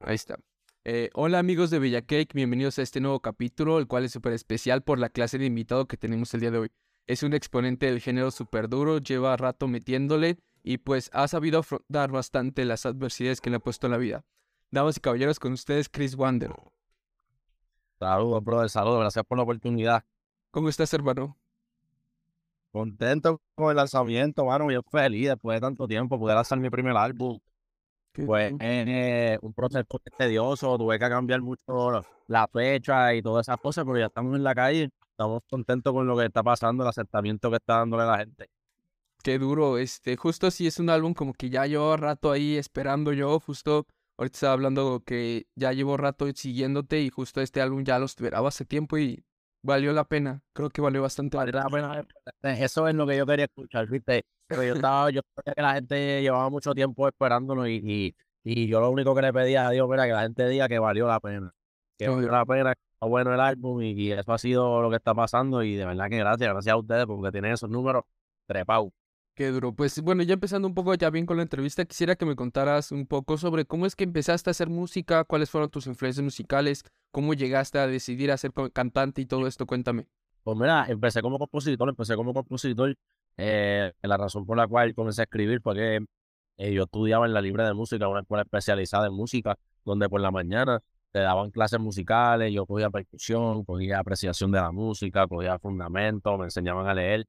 Ahí está. Eh, hola amigos de Bella Cake, bienvenidos a este nuevo capítulo, el cual es súper especial por la clase de invitado que tenemos el día de hoy. Es un exponente del género súper duro, lleva rato metiéndole y pues ha sabido afrontar bastante las adversidades que le ha puesto en la vida. Damas y caballeros, con ustedes Chris Wander. Saludos, brother, saludos, gracias por la oportunidad. ¿Cómo estás, hermano? Contento con el lanzamiento, mano, yo feliz después de tanto tiempo poder lanzar mi primer álbum. Pues eh, un proceso tedioso, tuve que cambiar mucho la fecha y todas esas cosas, pero ya estamos en la calle, estamos contentos con lo que está pasando, el acercamiento que está dándole la gente. Qué duro, este, justo así es un álbum como que ya llevo rato ahí esperando yo, justo ahorita estaba hablando que ya llevo rato siguiéndote y justo este álbum ya lo esperaba hace tiempo y valió la pena, creo que valió bastante la pena. Eso es lo que yo quería escuchar, viste, pero yo estaba, yo creía que la gente llevaba mucho tiempo esperándolo y, y, yo lo único que le pedía a Dios era que la gente diga que valió la pena. Que valió la pena, que está bueno el álbum y, eso ha sido lo que está pasando y de verdad que gracias, gracias a ustedes porque tienen esos números trepados. Qué duro. Pues bueno, ya empezando un poco ya bien con la entrevista, quisiera que me contaras un poco sobre cómo es que empezaste a hacer música, cuáles fueron tus influencias musicales, cómo llegaste a decidir a ser cantante y todo esto, cuéntame. Pues mira, empecé como compositor, empecé como compositor eh, la razón por la cual comencé a escribir fue que eh, yo estudiaba en la Libre de Música, una escuela especializada en música, donde por la mañana te daban clases musicales, yo cogía percusión, cogía apreciación de la música, cogía fundamentos, me enseñaban a leer.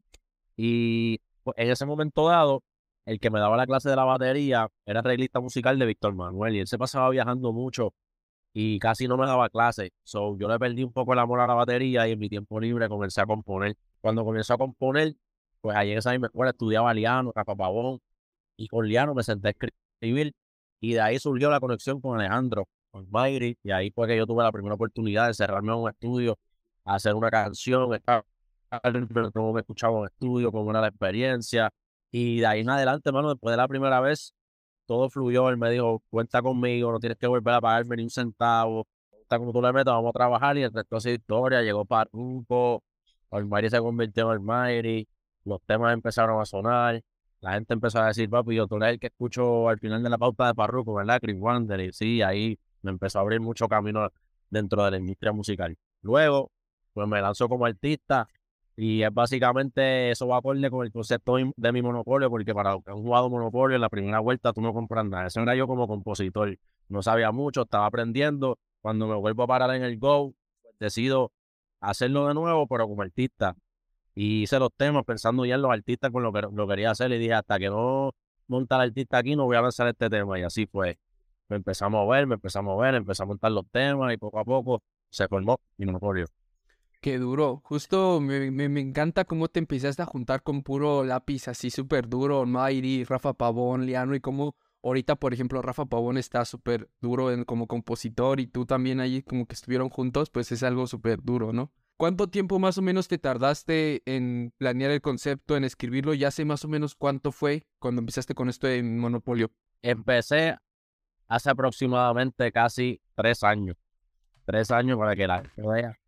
Y pues, en ese momento dado, el que me daba la clase de la batería era arreglista musical de Víctor Manuel y él se pasaba viajando mucho y casi no me daba clase. So, yo le perdí un poco el amor a la batería y en mi tiempo libre comencé a componer. Cuando comencé a componer, pues allí en esa misma escuela estudiaba Liano, Capapabón, y con Liano me senté a escribir, y de ahí surgió la conexión con Alejandro, con Mayri, y ahí fue que yo tuve la primera oportunidad de cerrarme a un estudio, hacer una canción, estar, cómo me escuchaba en estudio, cómo era la experiencia, y de ahí en adelante, hermano, después de la primera vez, todo fluyó, él me dijo, cuenta conmigo, no tienes que volver a pagarme ni un centavo, está como tú le metas, vamos a trabajar, y entre toda esa historia, llegó Parruco, Mayri se convirtió en Mayri, los temas empezaron a sonar, la gente empezó a decir, papi, yo tú el que escucho al final de la pauta de Parruco, ¿verdad? Chris Wander, y sí, ahí me empezó a abrir mucho camino dentro de la industria musical. Luego, pues me lanzó como artista y es básicamente eso va acorde con el concepto de mi monopolio, porque para un jugado monopolio en la primera vuelta tú no compras nada. Eso era yo como compositor. No sabía mucho, estaba aprendiendo. Cuando me vuelvo a parar en el Go, pues decido hacerlo de nuevo, pero como artista y hice los temas pensando ya en los artistas con lo que lo quería hacer y dije hasta que no monta el artista aquí no voy a lanzar este tema y así fue. Me empezamos a ver, me empezamos a ver, empezamos a montar los temas y poco a poco se formó mi monopolio. Qué duro. Justo me, me, encanta cómo te empezaste a juntar con puro lápiz así súper duro, Mayri, Rafa Pavón, Liano, y cómo ahorita, por ejemplo, Rafa Pavón está súper duro en, como compositor y tú también ahí como que estuvieron juntos, pues es algo súper duro, ¿no? ¿Cuánto tiempo más o menos te tardaste en planear el concepto, en escribirlo? Ya sé más o menos cuánto fue cuando empezaste con esto de Monopolio. Empecé hace aproximadamente casi tres años. Tres años para que la vea.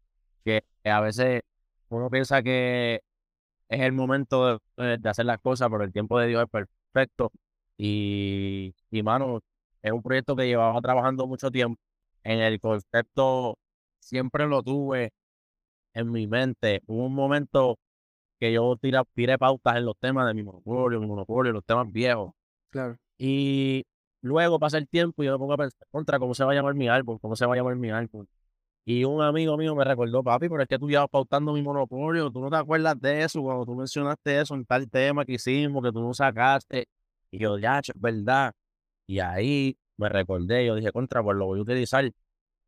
Que a veces uno piensa que es el momento de, hacer las cosas, pero el tiempo de Dios es perfecto. Y, y, mano, es un proyecto que llevaba trabajando mucho tiempo. En el concepto siempre lo tuve en mi mente. Hubo un momento que yo tiré, tiré pautas en los temas de mi monopolio, mi monopolio, los temas viejos. Claro. Y luego pasa el tiempo y yo me pongo a pensar contra cómo se va a llamar mi álbum, cómo se va a llamar mi álbum. Y un amigo mío me recordó, papi, pero es que tú llevas pautando mi monopolio, tú no te acuerdas de eso cuando tú mencionaste eso en tal tema que hicimos, que tú no sacaste. Y yo, ya, es verdad. Y ahí me recordé, yo dije, contra, pues lo voy a utilizar.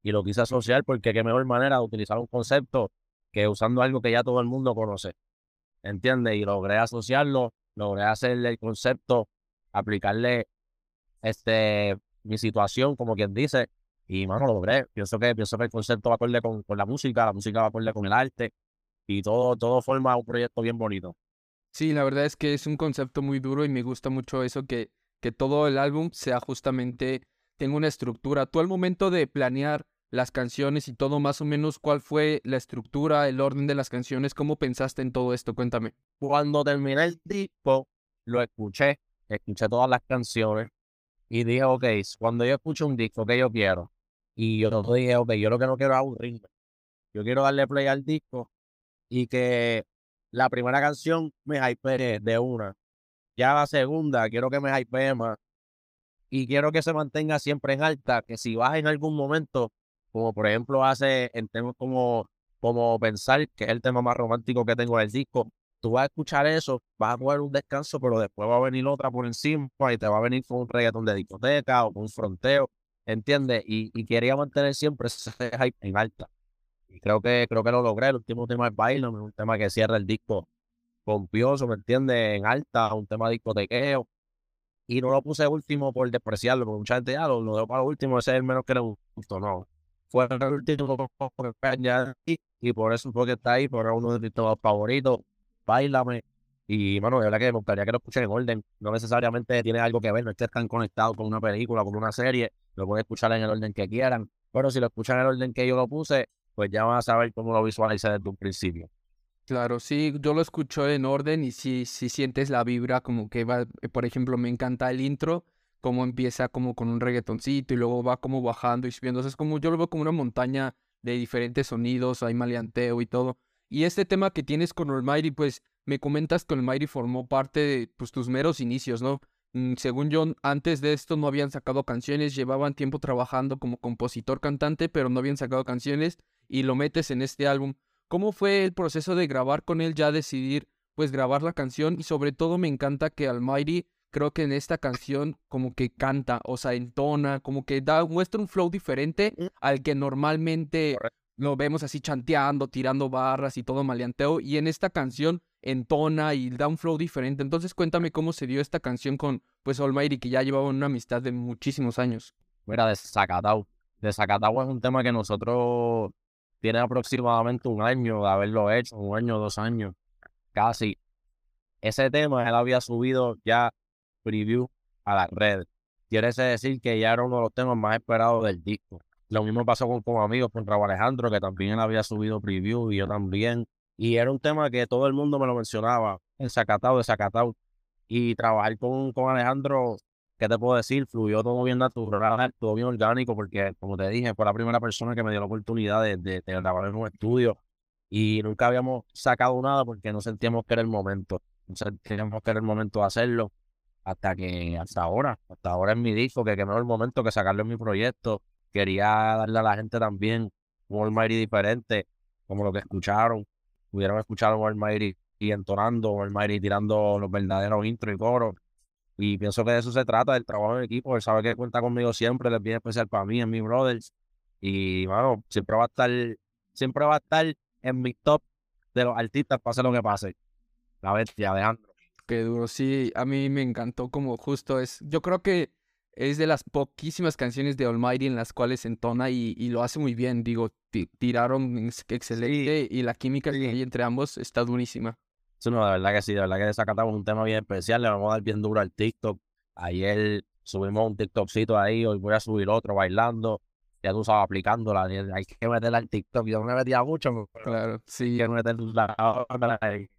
Y lo quise asociar porque qué mejor manera de utilizar un concepto que usando algo que ya todo el mundo conoce. ¿Entiendes? Y logré asociarlo, logré hacerle el concepto, aplicarle este mi situación, como quien dice, y mano, lo logré. Pienso que, pienso que el concepto va acorde con, con la música, la música va acorde con el arte, y todo, todo forma un proyecto bien bonito. Sí, la verdad es que es un concepto muy duro y me gusta mucho eso que, que todo el álbum sea justamente, tenga una estructura. Tú al momento de planear las canciones y todo, más o menos cuál fue la estructura, el orden de las canciones, cómo pensaste en todo esto, cuéntame. Cuando terminé el disco, lo escuché, escuché todas las canciones y dije, ok, cuando yo escucho un disco que yo quiero, y yo dije, ok, yo lo que no quiero es aburrirme. Yo quiero darle play al disco y que la primera canción me hypee de una. Ya la segunda, quiero que me hypee más. Y quiero que se mantenga siempre en alta, que si vas en algún momento, como por ejemplo hace en temas como, como Pensar, que es el tema más romántico que tengo del disco, tú vas a escuchar eso, vas a coger un descanso, pero después va a venir otra por encima y te va a venir con un reggaetón de discoteca o con un fronteo, ¿entiendes? Y, y quería mantener siempre ese hype en alta. Y creo que, creo que lo logré. El último tema es Bailo, un tema que cierra el disco pompioso, ¿me entiendes? En alta, un tema discotequeo. Y no lo puse último por despreciarlo, porque mucha gente ya lo, lo para último, ese es el menos que le gustó, no. Fue el último y, y por eso fue que está ahí, por uno de mis temas favoritos. Bailame. Y, bueno, de verdad que me gustaría que lo escuchen en orden. No necesariamente tiene algo que ver, no estés tan conectado con una película, con una serie. Lo pueden escuchar en el orden que quieran. Pero si lo escuchan en el orden que yo lo puse, pues ya van a saber cómo lo visualiza desde un principio. Claro, sí, yo lo escucho en orden y si si sientes la vibra como que va, por ejemplo, me encanta el intro, como empieza como con un reggaetoncito y luego va como bajando y subiendo, o como yo lo veo como una montaña de diferentes sonidos, hay maleanteo y todo. Y este tema que tienes con Almighty, pues me comentas que Almighty formó parte de pues, tus meros inicios, ¿no? Mm, según yo, antes de esto no habían sacado canciones, llevaban tiempo trabajando como compositor cantante, pero no habían sacado canciones y lo metes en este álbum. ¿Cómo fue el proceso de grabar con él, ya decidir pues grabar la canción? Y sobre todo me encanta que Almighty creo que en esta canción como que canta, o sea, entona, como que da, muestra un flow diferente mm. al que normalmente lo vemos así chanteando, tirando barras y todo maleanteo. Y en esta canción entona y da un flow diferente. Entonces cuéntame cómo se dio esta canción con pues Almighty, que ya llevaba una amistad de muchísimos años. Mira, de Zacatau. De Zacatau es un tema que nosotros tiene aproximadamente un año de haberlo hecho, un año, dos años, casi. Ese tema él había subido ya preview a la red. Quiere decir que ya era uno de los temas más esperados del disco. Lo mismo pasó con, con amigos, con Raúl Alejandro, que también había subido preview y yo también. Y era un tema que todo el mundo me lo mencionaba, en Zacatau, de Zacatau. Y trabajar con, con Alejandro ¿qué te puedo decir? Fluyó todo bien natural, todo bien orgánico, porque como te dije, fue la primera persona que me dio la oportunidad de, de, grabar en un estudio y nunca habíamos sacado nada porque no sentíamos que era el momento. No sentíamos que era el momento de hacerlo hasta que, hasta ahora, hasta ahora en mi disco, que, que el momento que sacarlo en mi proyecto. Quería darle a la gente también un Almighty diferente, como lo que escucharon. Pudieron escuchar un Almighty y entonando, un Almighty tirando los verdaderos intro y coros y pienso que de eso se trata, del trabajo en equipo. Él sabe que cuenta conmigo siempre, él es bien especial para mí, en mi brothers. Y bueno, siempre va a estar, siempre va a estar en mi top de los artistas, pase lo que pase. La bestia, Alejandro. Qué duro, sí, a mí me encantó como justo es. Yo creo que es de las poquísimas canciones de Almighty en las cuales entona y, y lo hace muy bien. Digo, tiraron excelente y la química que hay entre ambos está durísima no, de verdad que sí, de verdad que desacatamos un tema bien especial, le vamos a dar bien duro al TikTok. Ayer subimos un TikTokcito ahí, hoy voy a subir otro bailando. Ya tú sabes, aplicándola, hay que meterla al TikTok. Yo no me metía mucho, claro, sí. Hay que meterla ahí.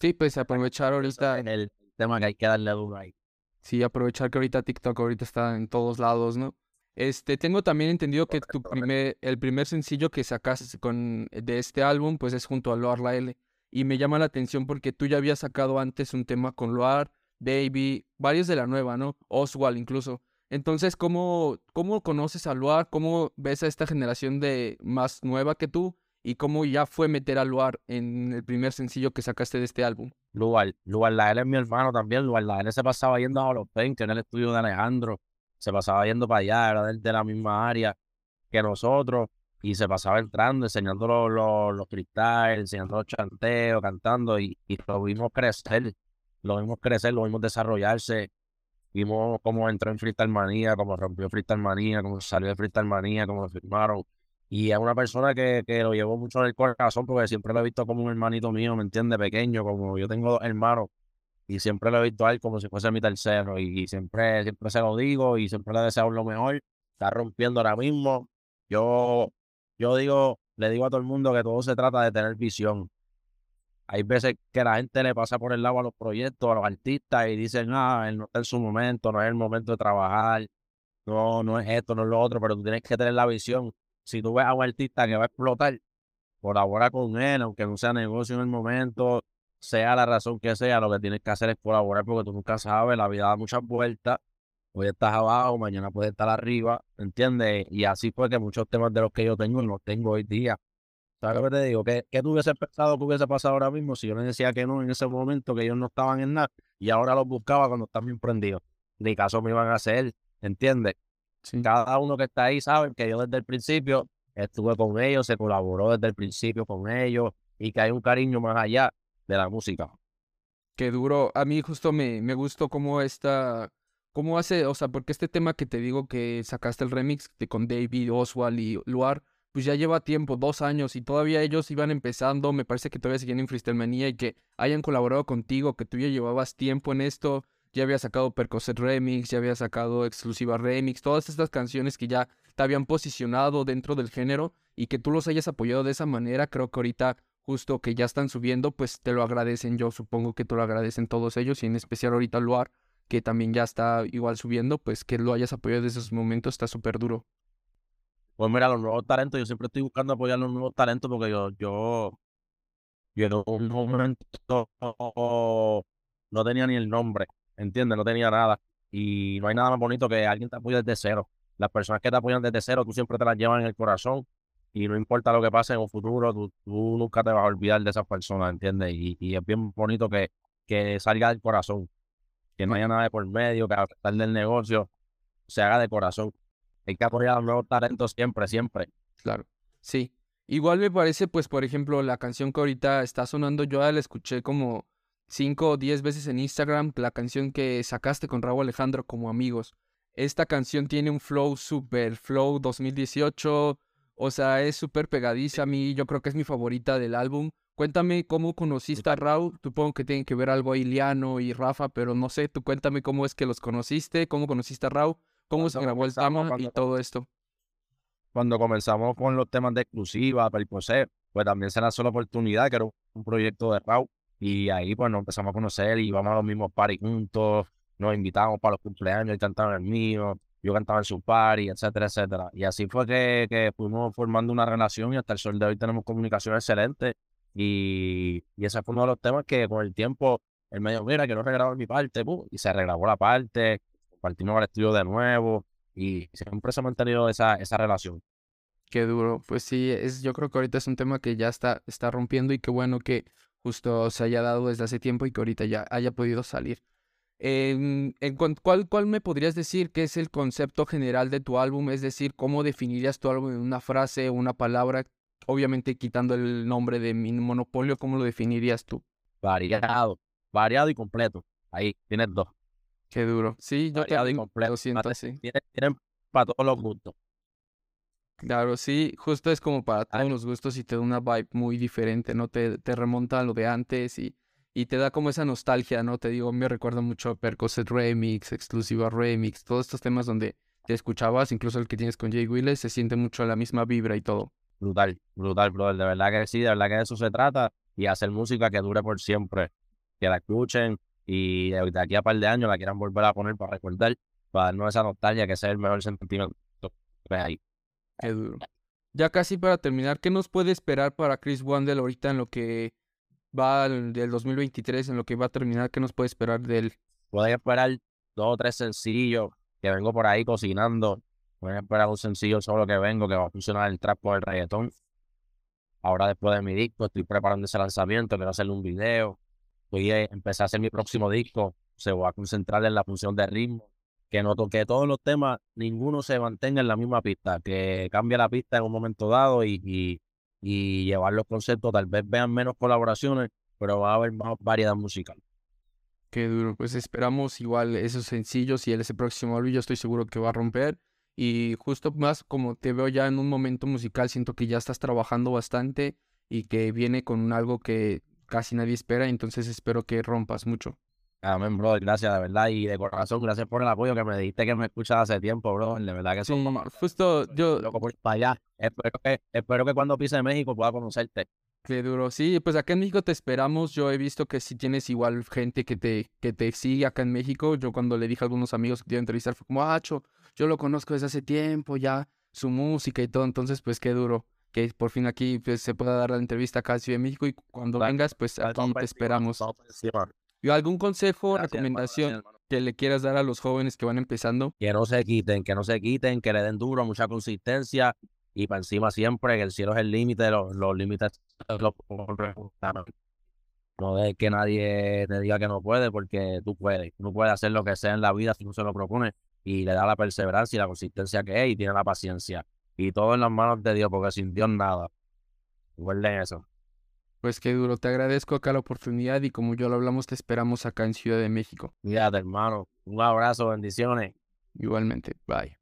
Sí, pues aprovechar ahorita. En el tema que hay que darle duro ahí. Sí, aprovechar que ahorita TikTok ahorita está en todos lados, ¿no? Este, tengo también entendido que tu primer, el primer sencillo que sacaste con, de este álbum, pues es junto a Loar La L y me llama la atención porque tú ya habías sacado antes un tema con Loar, Baby, varios de la nueva, ¿no? Oswald incluso. Entonces, ¿cómo, ¿cómo conoces a Loar? ¿Cómo ves a esta generación de más nueva que tú? ¿Y cómo ya fue meter a Luar en el primer sencillo que sacaste de este álbum? Luar, Luar la él es mi hermano también. Luar la él se pasaba yendo a los que en el estudio de Alejandro. Se pasaba yendo para allá, era de la misma área que nosotros y se pasaba entrando, enseñando los, los, cristales, enseñando los chanteos, cantando y, y, lo vimos crecer, lo vimos crecer, lo vimos desarrollarse, vimos cómo entró en Freestyle Manía, cómo rompió Freestyle Manía, cómo salió de Freestyle Manía, cómo lo firmaron. Y es una persona que, que lo llevó mucho en el corazón porque siempre lo he visto como un hermanito mío, ¿me entiende? Pequeño, como yo tengo dos hermanos y siempre lo he visto a él como si fuese mi tercero y, y siempre, siempre se lo digo y siempre le deseo lo mejor. Está rompiendo ahora mismo. Yo yo digo, le digo a todo el mundo que todo se trata de tener visión. hay veces que la gente le pasa por el lado a los proyectos, a los artistas y dicen, ah, él no está en su momento, no es el momento de trabajar, no, no es esto, no es lo otro, pero tú tienes que tener la visión. Si tú ves a un artista que va a explotar, colabora con él, aunque no sea negocio en el momento, sea la razón que sea, lo que tienes que hacer es colaborar porque tú nunca sabes, la vida da muchas vueltas, hoy estás abajo, mañana puedes estar arriba, ¿entiendes? Y así fue que muchos temas de los que yo tengo los tengo hoy día. ¿Sabes lo que te digo? ¿Qué, qué tú hubiese pensado que hubiese pasado ahora mismo si yo les decía que no en ese momento, que ellos no estaban en nada y ahora los buscaba cuando están bien prendidos? Ni caso me iban a hacer, ¿entiendes? Cada uno que está ahí sabe que yo desde el principio estuve con ellos, se colaboró desde el principio con ellos y que hay un cariño más allá de la música. Qué duro. A mí justo me, me gustó cómo esta, cómo hace, o sea, porque este tema que te digo que sacaste el remix de, con David, Oswald y Luar, pues ya lleva tiempo, dos años, y todavía ellos iban empezando, me parece que todavía siguen en Freestyle y que hayan colaborado contigo, que tú ya llevabas tiempo en esto, ya había sacado Percocet Remix, ya había sacado Exclusiva Remix, todas estas canciones que ya te habían posicionado dentro del género y que tú los hayas apoyado de esa manera, creo que ahorita justo que ya están subiendo, pues te lo agradecen, yo supongo que te lo agradecen todos ellos y en especial ahorita Luar, que también ya está igual subiendo, pues que lo hayas apoyado desde esos momentos está súper duro. Pues mira, los nuevos talentos, yo siempre estoy buscando apoyar los nuevos talentos porque yo, yo, yo en un momento no tenía ni el nombre, ¿entiendes? No tenía nada. Y no hay nada más bonito que alguien te apoye desde cero. Las personas que te apoyan desde cero, tú siempre te las llevas en el corazón y no importa lo que pase en un futuro, tú, nunca te vas a olvidar de esas personas, ¿entiendes? Y, es bien bonito que, que salga del corazón, que no haya nada de por medio, que a pesar del negocio se haga de corazón hay que apoyar a los nuevos talentos siempre, siempre. Claro, sí. Igual me parece, pues, por ejemplo, la canción que ahorita está sonando, yo la escuché como cinco o diez veces en Instagram, la canción que sacaste con Raúl Alejandro como amigos. Esta canción tiene un flow super flow 2018, o sea, es súper pegadiza a mí, yo creo que es mi favorita del álbum. Cuéntame cómo conociste a Raúl, supongo que tiene que ver algo a Iliano y Rafa, pero no sé, tú cuéntame cómo es que los conociste, cómo conociste a Raúl ¿Cómo se grabó el tema y todo esto? Cuando comenzamos con los temas de exclusiva, Periposé, pues también se lanzó la oportunidad, que era un proyecto de Raw, y ahí pues nos empezamos a conocer y íbamos a los mismos party juntos, nos invitábamos para los cumpleaños, él cantaba en el mío, yo cantaba en su party, etcétera, etcétera. Y así fue que, que fuimos formando una relación y hasta el sol de hoy tenemos comunicación excelente. Y, y ese fue uno de los temas que con el tiempo él me dijo, mira, que no regrabo mi parte, y se regrabó la parte, partimos al estudio de nuevo y siempre se ha mantenido esa, esa relación. Qué duro. Pues sí, es, yo creo que ahorita es un tema que ya está, está rompiendo y qué bueno que justo se haya dado desde hace tiempo y que ahorita ya haya podido salir. En, en ¿cuál, ¿Cuál me podrías decir que es el concepto general de tu álbum? Es decir, ¿cómo definirías tu álbum en una frase, una palabra? Obviamente quitando el nombre de mi monopolio, ¿cómo lo definirías tú? Variado, variado y completo. Ahí tienes dos. Qué duro. Sí, yo te completo. lo siento así. Tienen, para todos los gustos. Claro, sí, justo es como para todos los gustos y te da una vibe muy diferente, ¿no? Te, te remonta a lo de antes y, y te da como esa nostalgia, ¿no? Te digo, me recuerda mucho a Percocet Remix, Exclusiva Remix, todos estos temas donde te escuchabas, incluso el que tienes con Jay Willis, se siente mucho la misma vibra y todo. Brutal, brutal, brother. De verdad que sí, de verdad que de eso se trata y hacer música que dure por siempre. Que la escuchen, y de aquí a par de años la quieran volver a poner para recordar, para darnos esa nostalgia que sea el mejor sentimiento que ahí. Qué duro. Ya casi para terminar, ¿qué nos puede esperar para Chris Wandel ahorita en lo que va del 2023, en lo que va a terminar? ¿Qué nos puede esperar de él? Pueden esperar dos o tres sencillos que vengo por ahí cocinando. Pueden esperar un sencillo solo que vengo que va a funcionar el trap por el reggaetón. Ahora después de mi disco estoy preparando ese lanzamiento, quiero hacerle un video voy a empezar a hacer mi próximo disco, se va a concentrar en la función de ritmo, que no toque todos los temas, ninguno se mantenga en la misma pista, que cambie la pista en un momento dado y, y, llevar los conceptos, tal vez vean menos colaboraciones, pero va a haber más variedad musical. Qué duro, pues esperamos igual esos sencillos y ese próximo álbum yo estoy seguro que va a romper. Y justo más como te veo ya en un momento musical, siento que ya estás trabajando bastante y que viene con algo que casi nadie espera, entonces espero que rompas mucho. Amén, bro, gracias, de verdad, y de corazón, gracias por el apoyo que me diste, que me escuchas hace tiempo, bro, de verdad que sí, justo yo... Loco por para allá, espero que, espero que cuando pise México pueda conocerte. Qué duro. Sí, pues acá en México te esperamos. Yo he visto que si tienes igual gente que te, que te sigue acá en México. Yo cuando le dije a algunos amigos que te iba a entrevistar fue como, ah, cho, yo lo conozco desde hace tiempo ya, su música y todo. Entonces, pues qué duro que por fin aquí pues, se pueda dar la entrevista acá en Ciudad de México y cuando vengas, pues aquí te esperamos. ¿Y algún consejo, recomendación que le quieras dar a los jóvenes que van empezando? Que no se quiten, que no se quiten, que le den duro, mucha consistencia y para encima siempre, que el cielo es el límite, los, los límites los no de que nadie te diga que no puede, porque tú puedes. Tú puedes hacer lo que sea en la vida si no se lo propone y le da la perseverancia y la consistencia que es y tiene la paciencia. Y todo en las manos de Dios, porque sin Dios nada. Recuerden eso. Pues qué duro, te agradezco acá la oportunidad y como yo lo hablamos, te esperamos acá en Ciudad de México. Cuídate, hermano. Un abrazo, bendiciones. Igualmente, bye.